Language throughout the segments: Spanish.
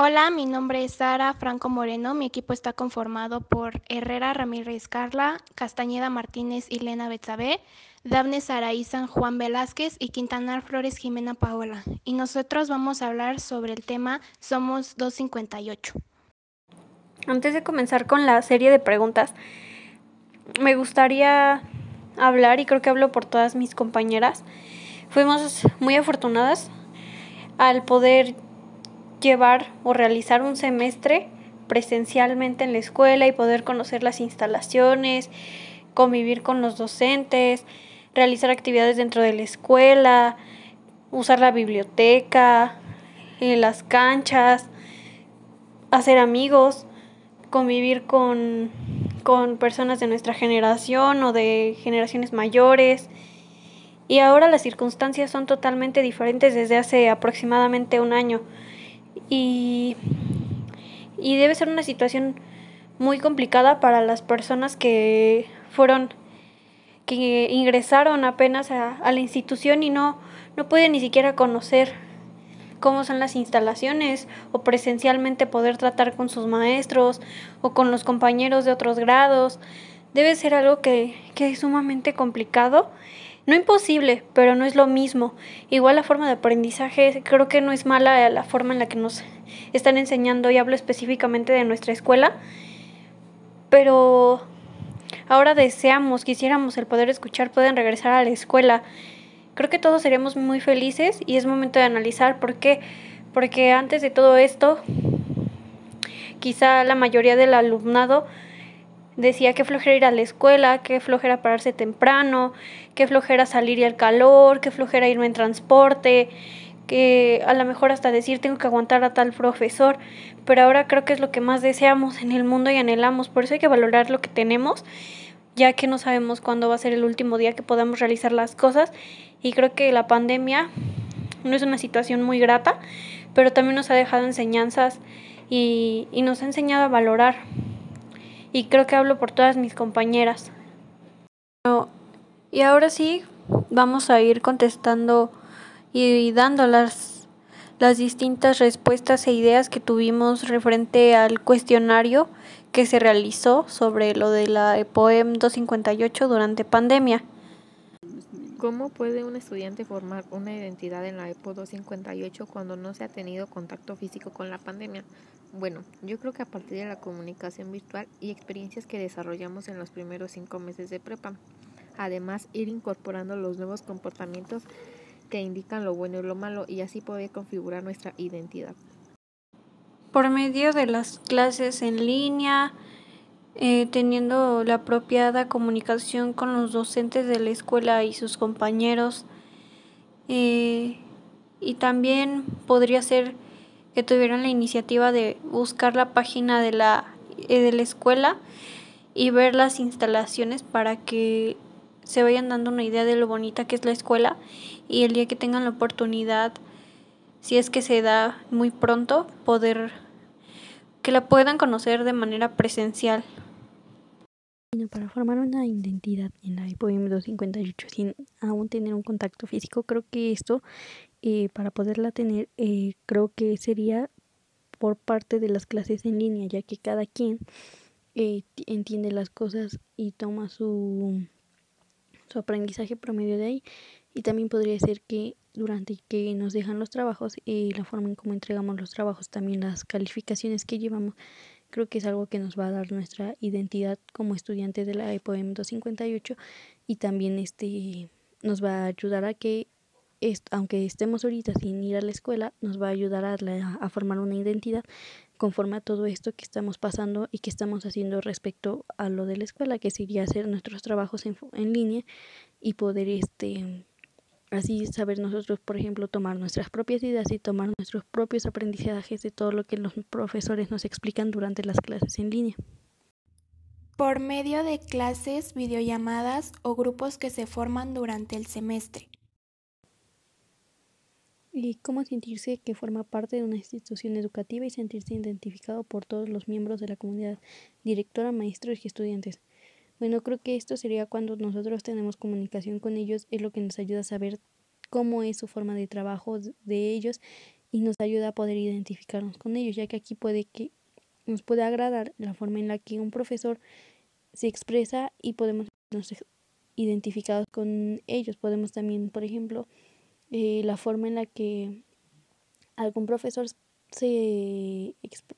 Hola, mi nombre es Sara Franco Moreno. Mi equipo está conformado por Herrera Ramírez Carla, Castañeda Martínez y Lena Betzabé, Dafne Saraí San Juan Velázquez y Quintanar Flores Jimena Paola. Y nosotros vamos a hablar sobre el tema Somos 258. Antes de comenzar con la serie de preguntas, me gustaría hablar, y creo que hablo por todas mis compañeras, fuimos muy afortunadas al poder llevar o realizar un semestre presencialmente en la escuela y poder conocer las instalaciones, convivir con los docentes, realizar actividades dentro de la escuela, usar la biblioteca, eh, las canchas, hacer amigos, convivir con, con personas de nuestra generación o de generaciones mayores. Y ahora las circunstancias son totalmente diferentes desde hace aproximadamente un año y, y debe ser una situación muy complicada para las personas que fueron que ingresaron apenas a, la institución y no, no pueden ni siquiera conocer cómo son las instalaciones o presencialmente poder tratar con sus maestros o con los compañeros de otros grados. Debe ser algo que, que es sumamente complicado no imposible, pero no es lo mismo. Igual la forma de aprendizaje creo que no es mala la forma en la que nos están enseñando y hablo específicamente de nuestra escuela, pero ahora deseamos, quisiéramos el poder escuchar, pueden regresar a la escuela. Creo que todos seríamos muy felices y es momento de analizar por qué. Porque antes de todo esto, quizá la mayoría del alumnado decía que flojera ir a la escuela, que flojera pararse temprano, que flojera salir y al calor, que flojera irme en transporte, que a lo mejor hasta decir tengo que aguantar a tal profesor, pero ahora creo que es lo que más deseamos en el mundo y anhelamos, por eso hay que valorar lo que tenemos, ya que no sabemos cuándo va a ser el último día que podamos realizar las cosas. Y creo que la pandemia no es una situación muy grata, pero también nos ha dejado enseñanzas y, y nos ha enseñado a valorar y creo que hablo por todas mis compañeras. y ahora sí, vamos a ir contestando y dando las, las distintas respuestas e ideas que tuvimos referente al cuestionario que se realizó sobre lo de la EPOEM 258 durante pandemia. ¿Cómo puede un estudiante formar una identidad en la EPO 258 cuando no se ha tenido contacto físico con la pandemia? Bueno, yo creo que a partir de la comunicación virtual y experiencias que desarrollamos en los primeros cinco meses de prepa. Además, ir incorporando los nuevos comportamientos que indican lo bueno y lo malo y así poder configurar nuestra identidad. Por medio de las clases en línea, eh, teniendo la apropiada comunicación con los docentes de la escuela y sus compañeros. Eh, y también podría ser que tuvieran la iniciativa de buscar la página de la, eh, de la escuela y ver las instalaciones para que se vayan dando una idea de lo bonita que es la escuela y el día que tengan la oportunidad, si es que se da muy pronto, poder que la puedan conocer de manera presencial. Para formar una identidad en la IPOM 258 sin aún tener un contacto físico, creo que esto, eh, para poderla tener, eh, creo que sería por parte de las clases en línea, ya que cada quien eh, entiende las cosas y toma su, su aprendizaje promedio de ahí. Y también podría ser que durante que nos dejan los trabajos, y la forma en cómo entregamos los trabajos, también las calificaciones que llevamos, creo que es algo que nos va a dar nuestra identidad como estudiante de la EPOM 258 y también este nos va a ayudar a que aunque estemos ahorita sin ir a la escuela, nos va a ayudar a, a, formar una identidad conforme a todo esto que estamos pasando y que estamos haciendo respecto a lo de la escuela, que sería hacer nuestros trabajos en, en línea y poder este Así saber nosotros, por ejemplo, tomar nuestras propias ideas y tomar nuestros propios aprendizajes de todo lo que los profesores nos explican durante las clases en línea. Por medio de clases, videollamadas o grupos que se forman durante el semestre. Y cómo sentirse que forma parte de una institución educativa y sentirse identificado por todos los miembros de la comunidad, directora, maestros y estudiantes. Bueno, creo que esto sería cuando nosotros tenemos comunicación con ellos, es lo que nos ayuda a saber cómo es su forma de trabajo de ellos y nos ayuda a poder identificarnos con ellos, ya que aquí puede que nos puede agradar la forma en la que un profesor se expresa y podemos sentirnos identificados con ellos. Podemos también, por ejemplo, eh, la forma en la que algún profesor se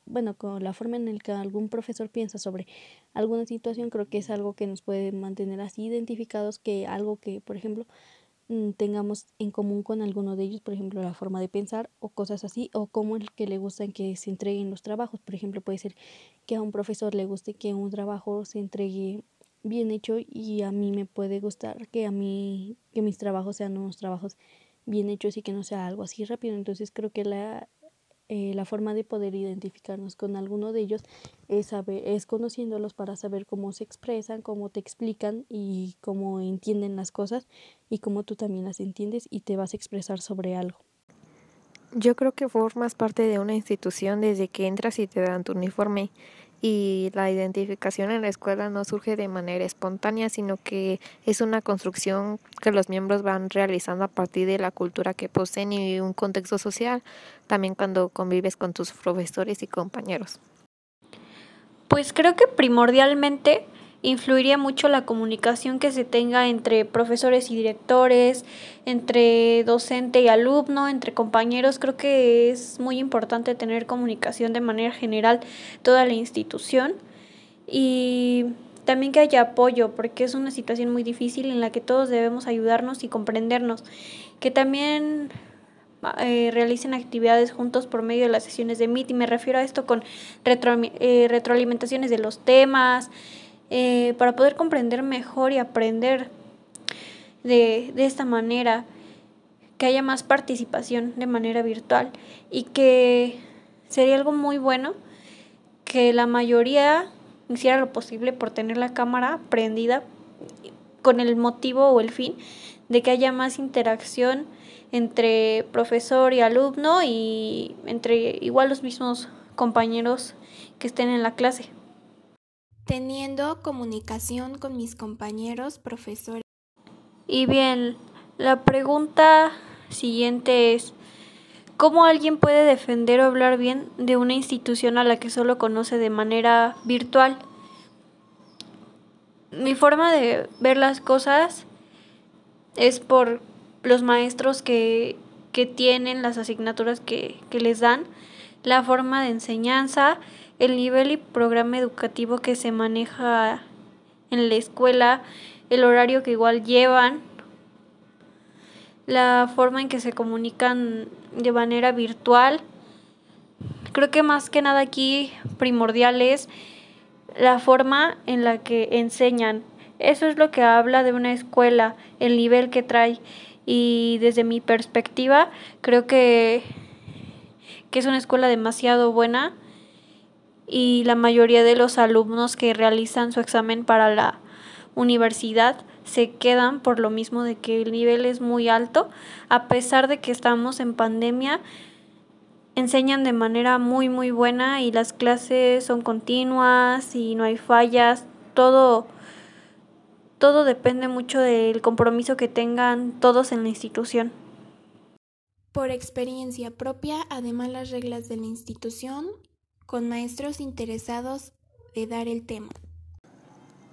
bueno con la forma en la que algún profesor piensa sobre alguna situación creo que es algo que nos puede mantener así identificados que algo que por ejemplo mm, tengamos en común con alguno de ellos por ejemplo la forma de pensar o cosas así o como el que le gusta que se entreguen los trabajos. Por ejemplo puede ser que a un profesor le guste que un trabajo se entregue bien hecho y a mí me puede gustar que a mí que mis trabajos sean unos trabajos bien hechos y que no sea algo así rápido. Entonces creo que la eh, la forma de poder identificarnos con alguno de ellos es saber, es conociéndolos para saber cómo se expresan, cómo te explican y cómo entienden las cosas y cómo tú también las entiendes y te vas a expresar sobre algo. Yo creo que formas parte de una institución desde que entras y te dan tu uniforme y la identificación en la escuela no surge de manera espontánea, sino que es una construcción que los miembros van realizando a partir de la cultura que poseen y un contexto social, también cuando convives con tus profesores y compañeros. Pues creo que primordialmente influiría mucho la comunicación que se tenga entre profesores y directores, entre docente y alumno, entre compañeros. Creo que es muy importante tener comunicación de manera general toda la institución y también que haya apoyo, porque es una situación muy difícil en la que todos debemos ayudarnos y comprendernos. Que también eh, realicen actividades juntos por medio de las sesiones de Meet y me refiero a esto con eh, retroalimentaciones de los temas, eh, para poder comprender mejor y aprender de, de esta manera, que haya más participación de manera virtual y que sería algo muy bueno que la mayoría hiciera lo posible por tener la cámara prendida con el motivo o el fin de que haya más interacción entre profesor y alumno y entre igual los mismos compañeros que estén en la clase teniendo comunicación con mis compañeros profesores. Y bien, la pregunta siguiente es, ¿cómo alguien puede defender o hablar bien de una institución a la que solo conoce de manera virtual? Mi forma de ver las cosas es por los maestros que, que tienen, las asignaturas que, que les dan, la forma de enseñanza, el nivel y programa educativo que se maneja en la escuela, el horario que igual llevan, la forma en que se comunican de manera virtual. Creo que más que nada aquí primordial es la forma en la que enseñan. Eso es lo que habla de una escuela, el nivel que trae. Y desde mi perspectiva, creo que, que es una escuela demasiado buena y la mayoría de los alumnos que realizan su examen para la universidad se quedan por lo mismo de que el nivel es muy alto, a pesar de que estamos en pandemia, enseñan de manera muy muy buena y las clases son continuas y no hay fallas, todo todo depende mucho del compromiso que tengan todos en la institución. Por experiencia propia, además las reglas de la institución con maestros interesados de dar el tema.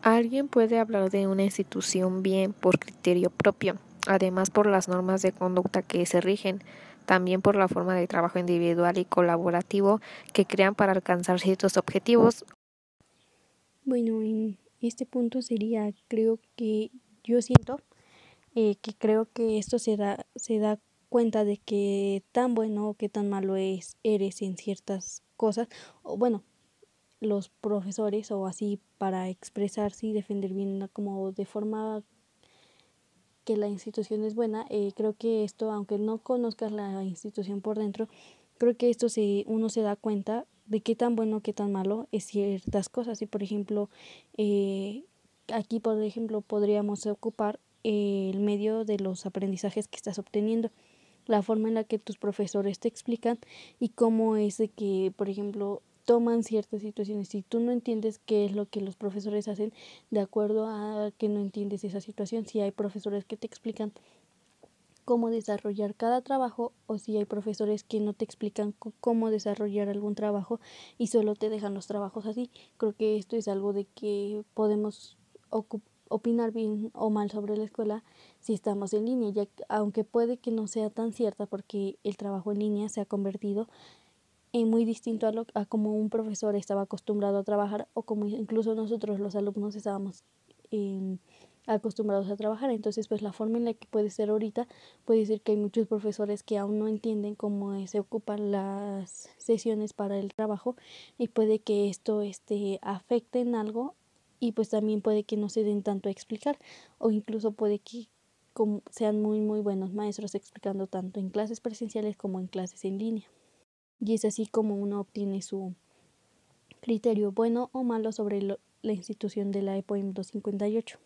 Alguien puede hablar de una institución bien por criterio propio, además por las normas de conducta que se rigen, también por la forma de trabajo individual y colaborativo que crean para alcanzar ciertos objetivos. Bueno, en este punto sería, creo que yo siento eh, que creo que esto se da, se da cuenta de que tan bueno o que tan malo es, eres en ciertas cosas, o bueno, los profesores o así para expresarse y defender bien como de forma que la institución es buena, eh, creo que esto, aunque no conozcas la institución por dentro, creo que esto se, uno se da cuenta de qué tan bueno, qué tan malo es ciertas cosas. Y por ejemplo, eh, aquí por ejemplo podríamos ocupar el medio de los aprendizajes que estás obteniendo la forma en la que tus profesores te explican y cómo es de que, por ejemplo, toman ciertas situaciones. Si tú no entiendes qué es lo que los profesores hacen, de acuerdo a que no entiendes esa situación, si hay profesores que te explican cómo desarrollar cada trabajo o si hay profesores que no te explican cómo desarrollar algún trabajo y solo te dejan los trabajos así. Creo que esto es algo de que podemos opinar bien o mal sobre la escuela si estamos en línea, ya aunque puede que no sea tan cierta porque el trabajo en línea se ha convertido en muy distinto a, lo, a como un profesor estaba acostumbrado a trabajar o como incluso nosotros los alumnos estábamos eh, acostumbrados a trabajar. Entonces, pues la forma en la que puede ser ahorita, puede ser que hay muchos profesores que aún no entienden cómo se ocupan las sesiones para el trabajo y puede que esto este, afecte en algo y pues también puede que no se den tanto a explicar o incluso puede que sean muy muy buenos maestros explicando tanto en clases presenciales como en clases en línea. Y es así como uno obtiene su criterio bueno o malo sobre la institución de la EPOIM 258.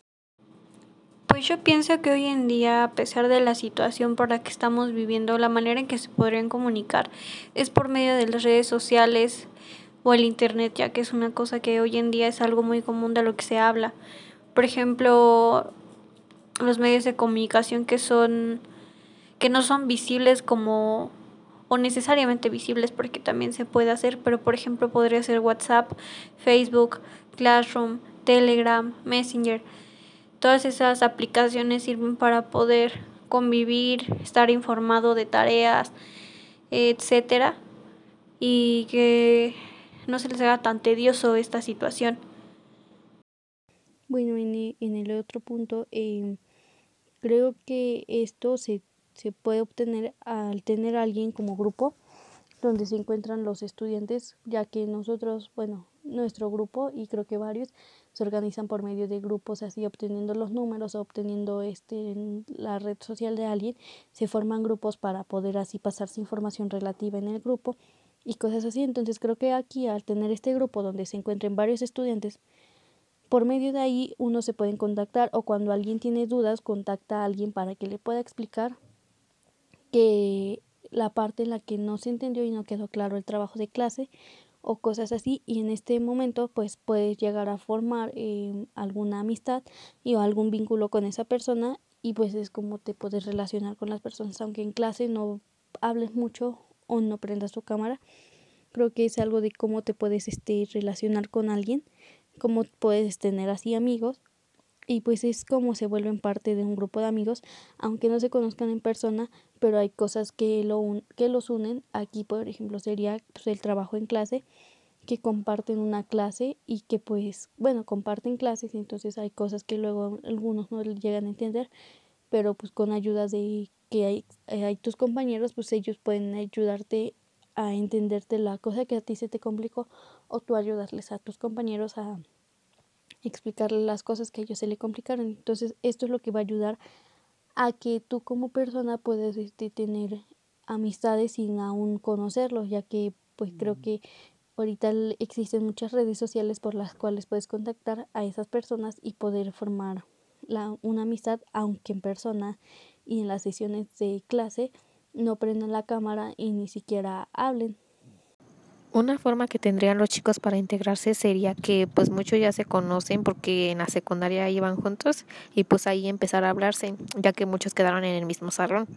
Pues yo pienso que hoy en día, a pesar de la situación por la que estamos viviendo, la manera en que se podrían comunicar es por medio de las redes sociales o el Internet, ya que es una cosa que hoy en día es algo muy común de lo que se habla. Por ejemplo, los medios de comunicación que son que no son visibles como o necesariamente visibles porque también se puede hacer, pero por ejemplo podría ser WhatsApp, Facebook, Classroom, Telegram, Messenger. Todas esas aplicaciones sirven para poder convivir, estar informado de tareas, etcétera, y que no se les haga tan tedioso esta situación. Bueno, en, el otro punto, em, creo que esto se, se puede obtener al tener a alguien como grupo donde se encuentran los estudiantes, ya que nosotros, bueno, nuestro grupo y creo que varios se organizan por medio de grupos así obteniendo los números obteniendo este en la red social de alguien se forman grupos para poder así pasarse información relativa en el grupo y cosas así. Entonces creo que aquí al tener este grupo donde se encuentren varios estudiantes por medio de ahí uno se pueden contactar o cuando alguien tiene dudas contacta a alguien para que le pueda explicar que la parte en la que no se entendió y no quedó claro el trabajo de clase o cosas así. Y en este momento pues puedes llegar a formar em, alguna amistad y o algún vínculo con esa persona y pues es como te puedes relacionar con las personas aunque en clase no hables mucho o no prendas tu cámara creo que es algo de cómo te puedes este relacionar con alguien cómo puedes tener así amigos y pues es como se vuelven parte de un grupo de amigos, aunque no se conozcan en persona, pero hay cosas que, lo que los unen. Aquí, por ejemplo, sería pues, el trabajo en clase, que comparten una clase y que pues, bueno, comparten clases, entonces hay cosas que luego algunos no llegan a entender, pero pues con ayuda de que hay, hay tus compañeros, pues ellos pueden ayudarte a entenderte la cosa que a ti se te complicó o tú ayudarles a tus compañeros a explicarle las cosas que a ellos se le complicaron. Entonces, esto es lo que va a ayudar a que tú como persona puedas este, tener amistades sin aún conocerlos, ya que pues creo que ahorita existen muchas redes sociales por las cuales puedes contactar a esas personas y poder formar la, una amistad, aunque en persona y en las sesiones de clase no prendan la cámara y ni siquiera hablen. Una forma que tendrían los chicos para integrarse sería que pues muchos ya se conocen porque en la secundaria iban juntos y pues ahí empezar a hablarse, ya que muchos quedaron en el mismo salón.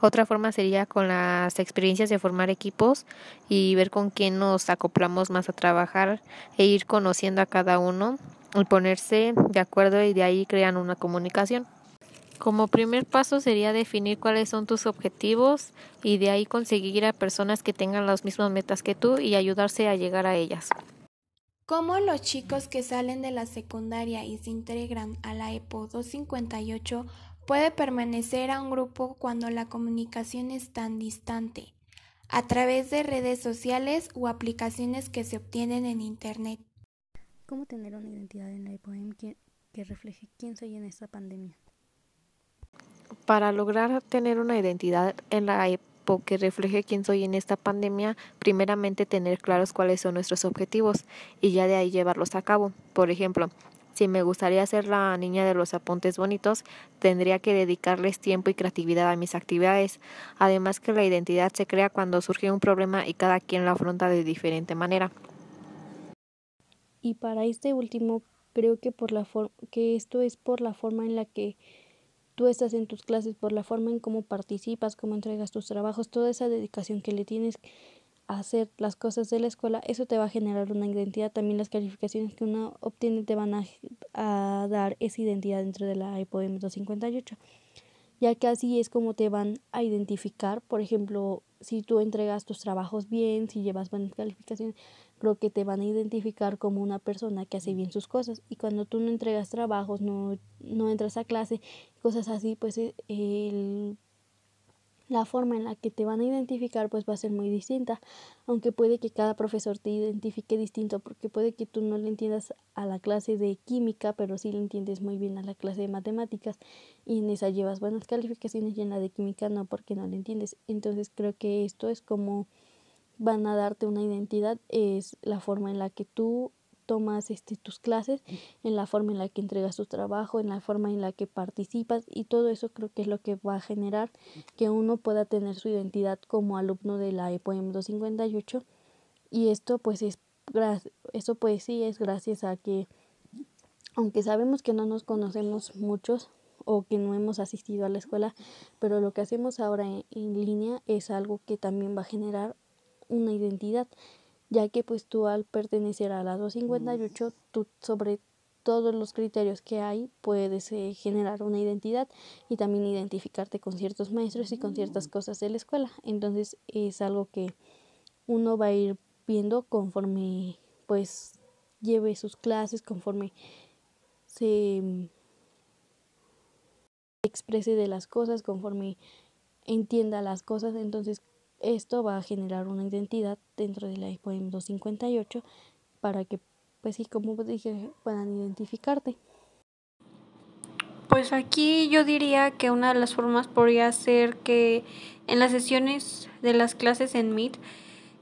Otra forma sería con las experiencias de formar equipos y ver con quién nos acoplamos más a trabajar e ir conociendo a cada uno y ponerse de acuerdo y de ahí crean una comunicación. Como primer paso sería definir cuáles son tus objetivos y de ahí conseguir a personas que tengan las mismas metas que tú y ayudarse a llegar a ellas. ¿Cómo los chicos que salen de la secundaria y se integran a la EPO 258 puede permanecer a un grupo cuando la comunicación es tan distante? A través de redes sociales o aplicaciones que se obtienen en Internet. ¿Cómo tener una identidad en la EPO que, que refleje quién soy en esta pandemia? Para lograr tener una identidad en la época que refleje quién soy en esta pandemia, primeramente tener claros cuáles son nuestros objetivos y ya de ahí llevarlos a cabo. Por ejemplo, si me gustaría ser la niña de los apuntes bonitos, tendría que dedicarles tiempo y creatividad a mis actividades. Además que la identidad se crea cuando surge un problema y cada quien la afronta de diferente manera. Y para este último, creo que por la que esto es por la forma en la que tú estás en tus clases por la forma en cómo participas, cómo entregas tus trabajos, toda esa dedicación que le tienes a hacer las cosas de la escuela, eso te va a generar una identidad. También las calificaciones que uno obtiene te van a, dar esa identidad dentro de la IPOM 258, ya que así es como te van a identificar. Por ejemplo, si tú entregas tus trabajos bien, si llevas buenas calificaciones, creo que te van a identificar como una persona que hace bien sus cosas. Y cuando tú no entregas trabajos, no, no entras a clase, cosas así, pues eh, el, la forma en la que te van a identificar pues va a ser muy distinta. Aunque puede que cada profesor te identifique distinto, porque puede que tú no le entiendas a la clase de química, pero sí le entiendes muy bien a la clase de matemáticas. Y en esa llevas buenas calificaciones y en la de química no, porque no le entiendes. Entonces creo que esto es como van a darte una identidad es la forma en la que tú tomas este, tus clases, en la forma en la que entregas tu trabajo, en la forma en la que participas y todo eso creo que es lo que va a generar que uno pueda tener su identidad como alumno de la EPOEM 258 y esto pues es eso pues sí es gracias a que aunque sabemos que no nos conocemos muchos o que no hemos asistido a la escuela, pero lo que hacemos ahora en, en línea es algo que también va a generar una identidad, ya que pues tú al pertenecer a la 258, tú sobre todos los criterios que hay puedes eh, generar una identidad y también identificarte con ciertos maestros y con ciertas cosas de la escuela. Entonces es algo que uno va a ir viendo conforme pues lleve sus clases, conforme se exprese de las cosas, conforme entienda las cosas. Entonces esto va a generar una identidad dentro de la IPOEM 258 para que, pues sí, como dije, puedan identificarte. Pues aquí yo diría que una de las formas podría ser que en las sesiones de las clases en Meet,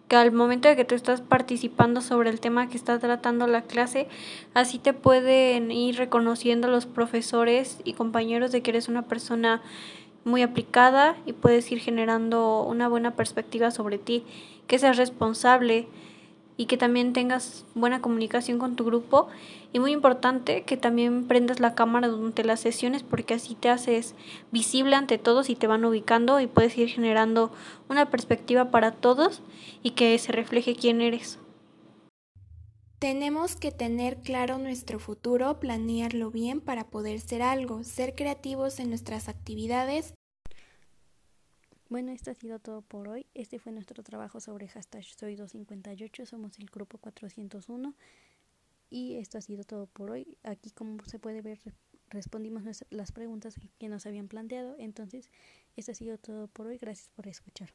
que al momento de que tú estás participando sobre el tema que está tratando la clase, así te pueden ir reconociendo los profesores y compañeros de que eres una persona muy aplicada y puedes ir generando una buena perspectiva sobre ti, que seas responsable y que también tengas buena comunicación con tu grupo y muy importante que también prendas la cámara durante las sesiones porque así te haces visible ante todos y te van ubicando y puedes ir generando una perspectiva para todos y que se refleje quién eres. Tenemos que tener claro nuestro futuro, planearlo bien para poder ser algo, ser creativos en nuestras actividades. Bueno, esto ha sido todo por hoy. Este fue nuestro trabajo sobre hashtag soy 258, somos el grupo 401 y esto ha sido todo por hoy. Aquí como se puede ver respondimos las preguntas que nos habían planteado. Entonces, esto ha sido todo por hoy. Gracias por escuchar.